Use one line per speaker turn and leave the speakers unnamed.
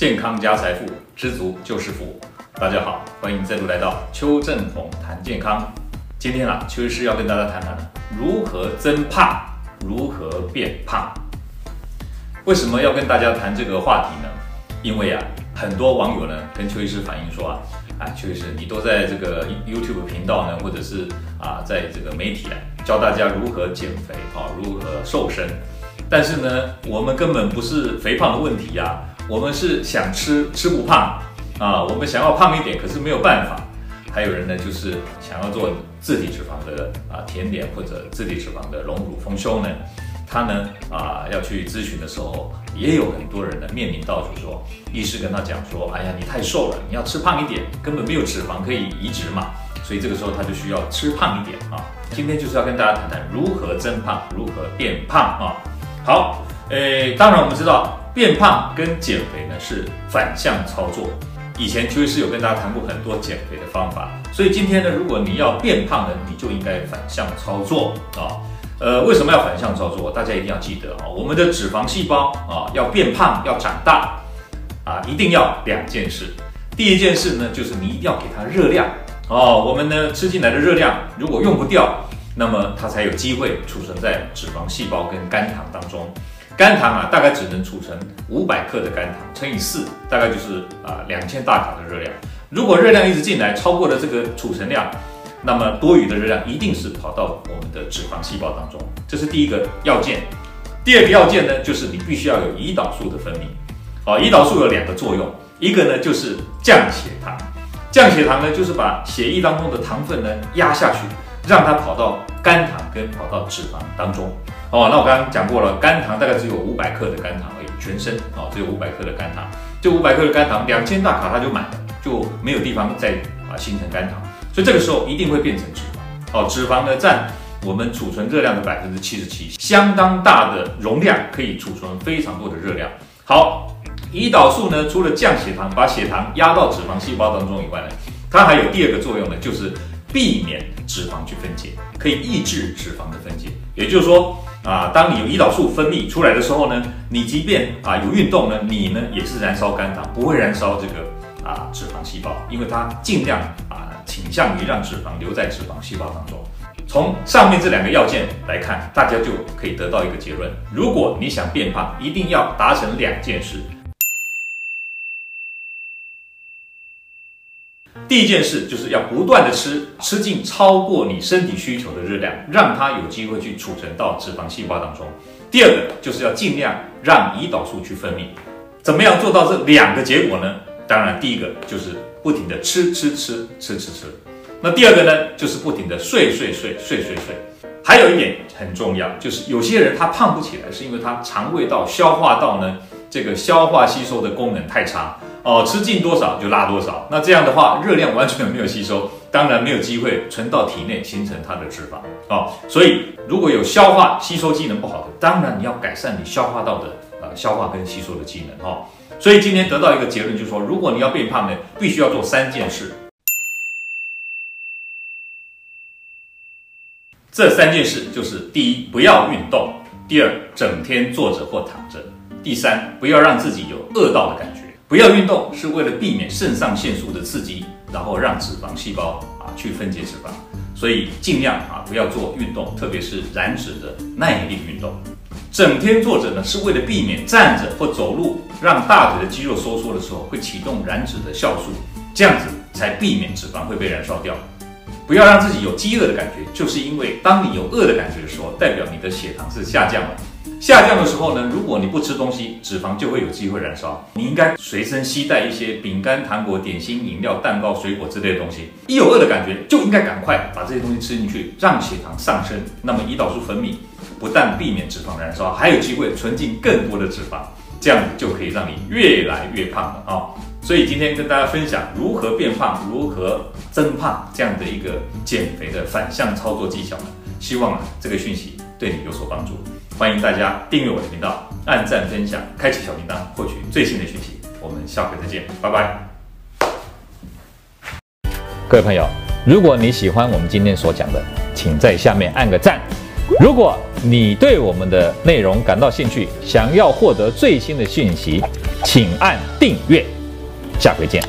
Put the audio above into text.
健康加财富，知足就是福。大家好，欢迎再度来到邱正红谈健康。今天啊，邱医师要跟大家谈谈如何增胖，如何变胖。为什么要跟大家谈这个话题呢？因为啊，很多网友呢跟邱医师反映说啊，啊，邱医师你都在这个 YouTube 频道呢，或者是啊，在这个媒体啊，教大家如何减肥啊，如何瘦身。但是呢，我们根本不是肥胖的问题呀、我们是想吃吃不胖啊，我们想要胖一点，可是没有办法。还有人呢，就是想要做自体脂肪的啊甜点或者自体脂肪的隆乳丰胸呢，他呢啊要去咨询的时候，也有很多人呢面临到就说，医师跟他讲说，哎呀，你太瘦了，你要吃胖一点，根本没有脂肪可以移植嘛，所以这个时候他就需要吃胖一点啊。今天就是要跟大家谈谈如何增胖，如何变胖啊。好，诶，当然我们知道变胖跟减肥呢是反向操作。以前邱医师有跟大家谈过很多减肥的方法，所以今天呢，如果你要变胖呢，你就应该反向操作啊。呃，为什么要反向操作？大家一定要记得啊，我们的脂肪细胞啊要变胖要长大啊，一定要两件事。第一件事呢，就是你一定要给它热量哦。我们呢吃进来的热量如果用不掉。那么它才有机会储存在脂肪细胞跟肝糖当中。肝糖啊，大概只能储存五百克的肝糖，乘以四，大概就是啊两千大卡的热量。如果热量一直进来，超过了这个储存量，那么多余的热量一定是跑到我们的脂肪细胞当中。这是第一个要件。第二个要件呢，就是你必须要有胰岛素的分泌。好，胰岛素有两个作用，一个呢就是降血糖，降血糖呢就是把血液当中的糖分呢压下去。让它跑到肝糖跟跑到脂肪当中哦。那我刚刚讲过了，肝糖大概只有五百克的肝糖而已，全身哦只有五百克的肝糖，这五百克的肝糖两千大卡它就满了，就没有地方再啊形成肝糖，所以这个时候一定会变成脂肪哦。脂肪呢占我们储存热量的百分之七十七，相当大的容量可以储存非常多的热量。好，胰岛素呢除了降血糖，把血糖压到脂肪细胞当中以外呢，它还有第二个作用呢，就是。避免脂肪去分解，可以抑制脂肪的分解。也就是说啊，当你有胰岛素分泌出来的时候呢，你即便啊有运动呢，你呢也是燃烧肝糖，不会燃烧这个啊脂肪细胞，因为它尽量啊倾向于让脂肪留在脂肪细胞当中。从上面这两个要件来看，大家就可以得到一个结论：如果你想变胖，一定要达成两件事。第一件事就是要不断的吃，吃进超过你身体需求的热量，让它有机会去储存到脂肪细胞当中。第二个就是要尽量让胰岛素去分泌。怎么样做到这两个结果呢？当然，第一个就是不停的吃吃吃吃吃吃。那第二个呢，就是不停的睡睡睡睡睡睡。还有一点很重要，就是有些人他胖不起来，是因为他肠胃道、消化道呢，这个消化吸收的功能太差。哦，吃进多少就拉多少，那这样的话，热量完全没有吸收，当然没有机会存到体内形成它的脂肪哦。所以如果有消化吸收机能不好的，当然你要改善你消化道的呃消化跟吸收的机能哦。所以今天得到一个结论，就是说，如果你要变胖呢，必须要做三件事。这三件事就是：第一，不要运动；第二，整天坐着或躺着；第三，不要让自己有饿到的感觉。不要运动是为了避免肾上腺素的刺激，然后让脂肪细胞啊去分解脂肪，所以尽量啊不要做运动，特别是燃脂的耐力运动。整天坐着呢，是为了避免站着或走路让大腿的肌肉收缩的时候会启动燃脂的酵素，这样子才避免脂肪会被燃烧掉。不要让自己有饥饿的感觉，就是因为当你有饿的感觉的时候，代表你的血糖是下降了。下降的时候呢，如果你不吃东西，脂肪就会有机会燃烧。你应该随身携带一些饼干、糖果、点心、饮料、蛋糕、水果之类的东西。一有饿的感觉，就应该赶快把这些东西吃进去，让血糖上升。那么胰岛素分泌不但避免脂肪燃烧，还有机会存进更多的脂肪，这样就可以让你越来越胖了啊、所以今天跟大家分享如何变胖、如何增胖这样的一个减肥的反向操作技巧，希望啊这个讯息对你有所帮助。欢迎大家订阅我的频道，按赞分享，开启小铃铛，获取最新的讯息。我们下回再见，拜拜。各位朋友，如果你喜欢我们今天所讲的，请在下面按个赞，如果你对我们的内容感到兴趣，想要获得最新的讯息，请按订阅。下回见。